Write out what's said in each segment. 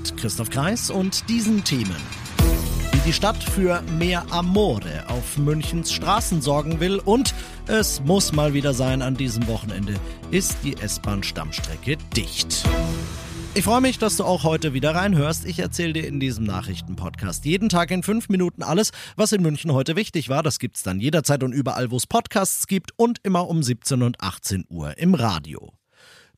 Mit Christoph Kreis und diesen Themen. Wie die Stadt für mehr Amore auf Münchens Straßen sorgen will und es muss mal wieder sein an diesem Wochenende, ist die S-Bahn-Stammstrecke dicht. Ich freue mich, dass du auch heute wieder reinhörst. Ich erzähle dir in diesem Nachrichtenpodcast jeden Tag in fünf Minuten alles, was in München heute wichtig war. Das gibt's dann jederzeit und überall, wo es Podcasts gibt und immer um 17 und 18 Uhr im Radio.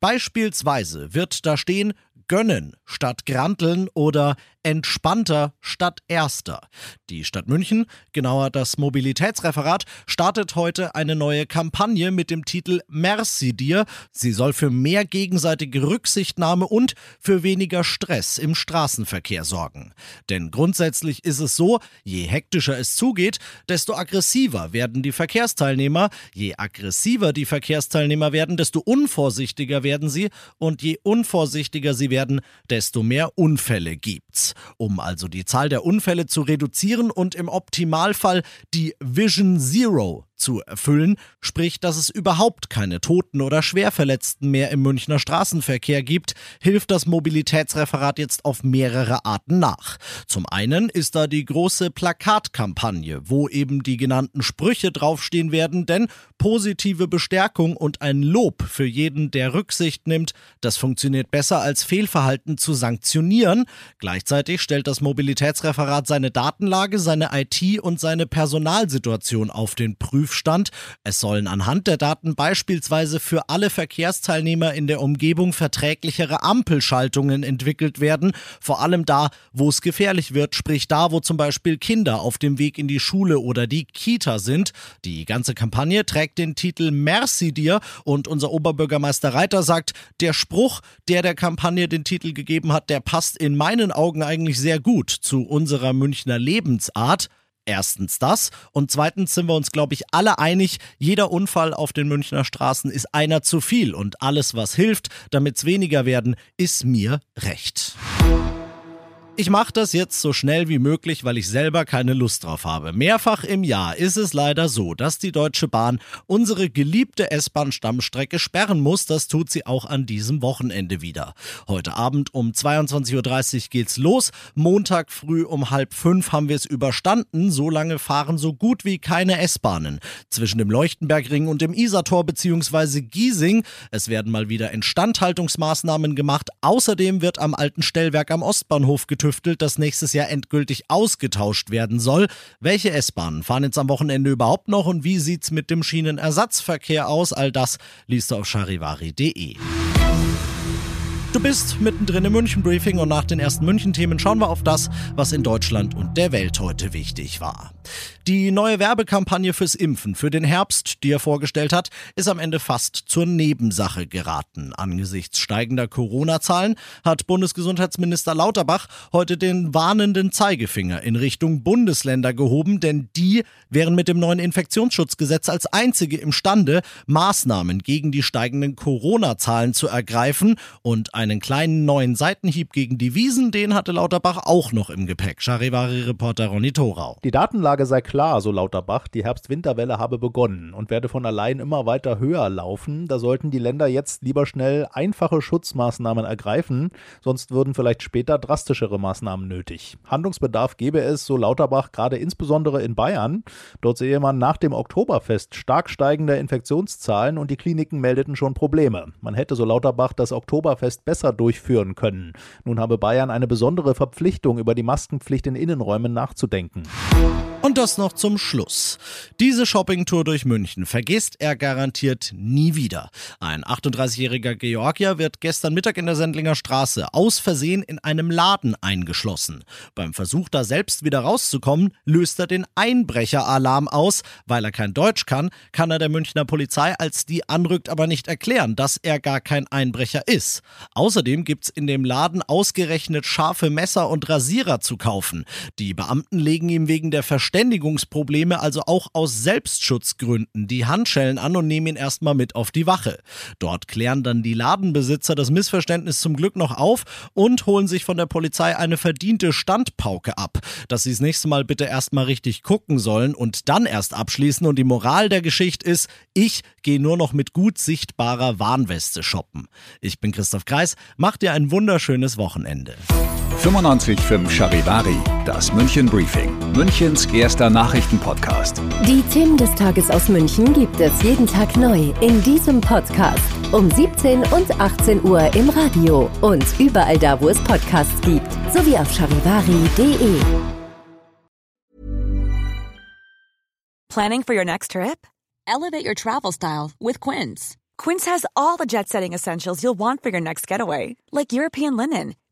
Beispielsweise wird da stehen gönnen statt granteln oder entspannter statt erster. Die Stadt München, genauer das Mobilitätsreferat, startet heute eine neue Kampagne mit dem Titel Merci dir. Sie soll für mehr gegenseitige Rücksichtnahme und für weniger Stress im Straßenverkehr sorgen. Denn grundsätzlich ist es so, je hektischer es zugeht, desto aggressiver werden die Verkehrsteilnehmer, je aggressiver die Verkehrsteilnehmer werden, desto unvorsichtiger werden sie und je unvorsichtiger sie werden, desto mehr Unfälle gibt's. Um also die Zahl der Unfälle zu reduzieren und im Optimalfall die Vision Zero zu erfüllen, sprich, dass es überhaupt keine Toten oder Schwerverletzten mehr im Münchner Straßenverkehr gibt, hilft das Mobilitätsreferat jetzt auf mehrere Arten nach. Zum einen ist da die große Plakatkampagne, wo eben die genannten Sprüche draufstehen werden, denn positive Bestärkung und ein Lob für jeden, der Rücksicht nimmt, das funktioniert besser als Fehlverhalten zu sanktionieren. Gleichzeitig stellt das Mobilitätsreferat seine Datenlage, seine IT und seine Personalsituation auf den Prüf Prüfstand. Es sollen anhand der Daten beispielsweise für alle Verkehrsteilnehmer in der Umgebung verträglichere Ampelschaltungen entwickelt werden, vor allem da, wo es gefährlich wird, sprich da, wo zum Beispiel Kinder auf dem Weg in die Schule oder die Kita sind. Die ganze Kampagne trägt den Titel Merci dir und unser Oberbürgermeister Reiter sagt, der Spruch, der der Kampagne den Titel gegeben hat, der passt in meinen Augen eigentlich sehr gut zu unserer Münchner Lebensart. Erstens das und zweitens sind wir uns, glaube ich, alle einig, jeder Unfall auf den Münchner Straßen ist einer zu viel und alles, was hilft, damit es weniger werden, ist mir recht. Ich mache das jetzt so schnell wie möglich, weil ich selber keine Lust drauf habe. Mehrfach im Jahr ist es leider so, dass die Deutsche Bahn unsere geliebte S-Bahn-Stammstrecke sperren muss. Das tut sie auch an diesem Wochenende wieder. Heute Abend um 22.30 Uhr geht's los. Montag früh um halb fünf haben wir es überstanden. So lange fahren so gut wie keine S-Bahnen. Zwischen dem Leuchtenbergring und dem Isartor bzw. Giesing. Es werden mal wieder Instandhaltungsmaßnahmen gemacht. Außerdem wird am alten Stellwerk am Ostbahnhof getüftelt getüftelt, das nächstes Jahr endgültig ausgetauscht werden soll. Welche S-Bahnen fahren jetzt am Wochenende überhaupt noch und wie sieht's mit dem Schienenersatzverkehr aus? All das liest du auf charivari.de. Du bist mittendrin im München-Briefing und nach den ersten München-Themen schauen wir auf das, was in Deutschland und der Welt heute wichtig war. Die neue Werbekampagne fürs Impfen für den Herbst, die er vorgestellt hat, ist am Ende fast zur Nebensache geraten. Angesichts steigender Corona-Zahlen hat Bundesgesundheitsminister Lauterbach heute den warnenden Zeigefinger in Richtung Bundesländer gehoben, denn die wären mit dem neuen Infektionsschutzgesetz als einzige imstande, Maßnahmen gegen die steigenden Corona-Zahlen zu ergreifen und ein einen kleinen neuen Seitenhieb gegen die Wiesen, den hatte Lauterbach auch noch im Gepäck. Charivari-Reporter Ronny Thorau. Die Datenlage sei klar, so Lauterbach. Die Herbst-Winterwelle habe begonnen und werde von allein immer weiter höher laufen. Da sollten die Länder jetzt lieber schnell einfache Schutzmaßnahmen ergreifen, sonst würden vielleicht später drastischere Maßnahmen nötig. Handlungsbedarf gäbe es, so Lauterbach, gerade insbesondere in Bayern. Dort sehe man nach dem Oktoberfest stark steigende Infektionszahlen und die Kliniken meldeten schon Probleme. Man hätte, so Lauterbach, das Oktoberfest besser besser durchführen können. Nun habe Bayern eine besondere Verpflichtung, über die Maskenpflicht in Innenräumen nachzudenken. Und das noch zum Schluss. Diese Shoppingtour durch München vergisst er garantiert nie wieder. Ein 38-jähriger Georgier wird gestern Mittag in der Sendlinger Straße aus Versehen in einem Laden eingeschlossen. Beim Versuch, da selbst wieder rauszukommen, löst er den Einbrecheralarm aus. Weil er kein Deutsch kann, kann er der Münchner Polizei, als die anrückt, aber nicht erklären, dass er gar kein Einbrecher ist. Außerdem gibt's in dem Laden ausgerechnet scharfe Messer und Rasierer zu kaufen. Die Beamten legen ihm wegen der Verständigungsprobleme also auch aus Selbstschutzgründen die Handschellen an und nehmen ihn erstmal mit auf die Wache. Dort klären dann die Ladenbesitzer das Missverständnis zum Glück noch auf und holen sich von der Polizei eine verdiente Standpauke ab, dass sie das nächste Mal bitte erstmal richtig gucken sollen und dann erst abschließen. Und die Moral der Geschichte ist, ich gehe nur noch mit gut sichtbarer Warnweste shoppen. Ich bin Christoph Kreis, macht dir ein wunderschönes Wochenende. 95.5 Charivari, das München Briefing, Münchens erster Nachrichtenpodcast. Die Themen des Tages aus München gibt es jeden Tag neu in diesem Podcast. Um 17 und 18 Uhr im Radio und überall da, wo es Podcasts gibt, sowie auf charivari.de. Planning for your next trip? Elevate your travel style with Quince. Quince has all the jet setting essentials you'll want for your next getaway, like European linen,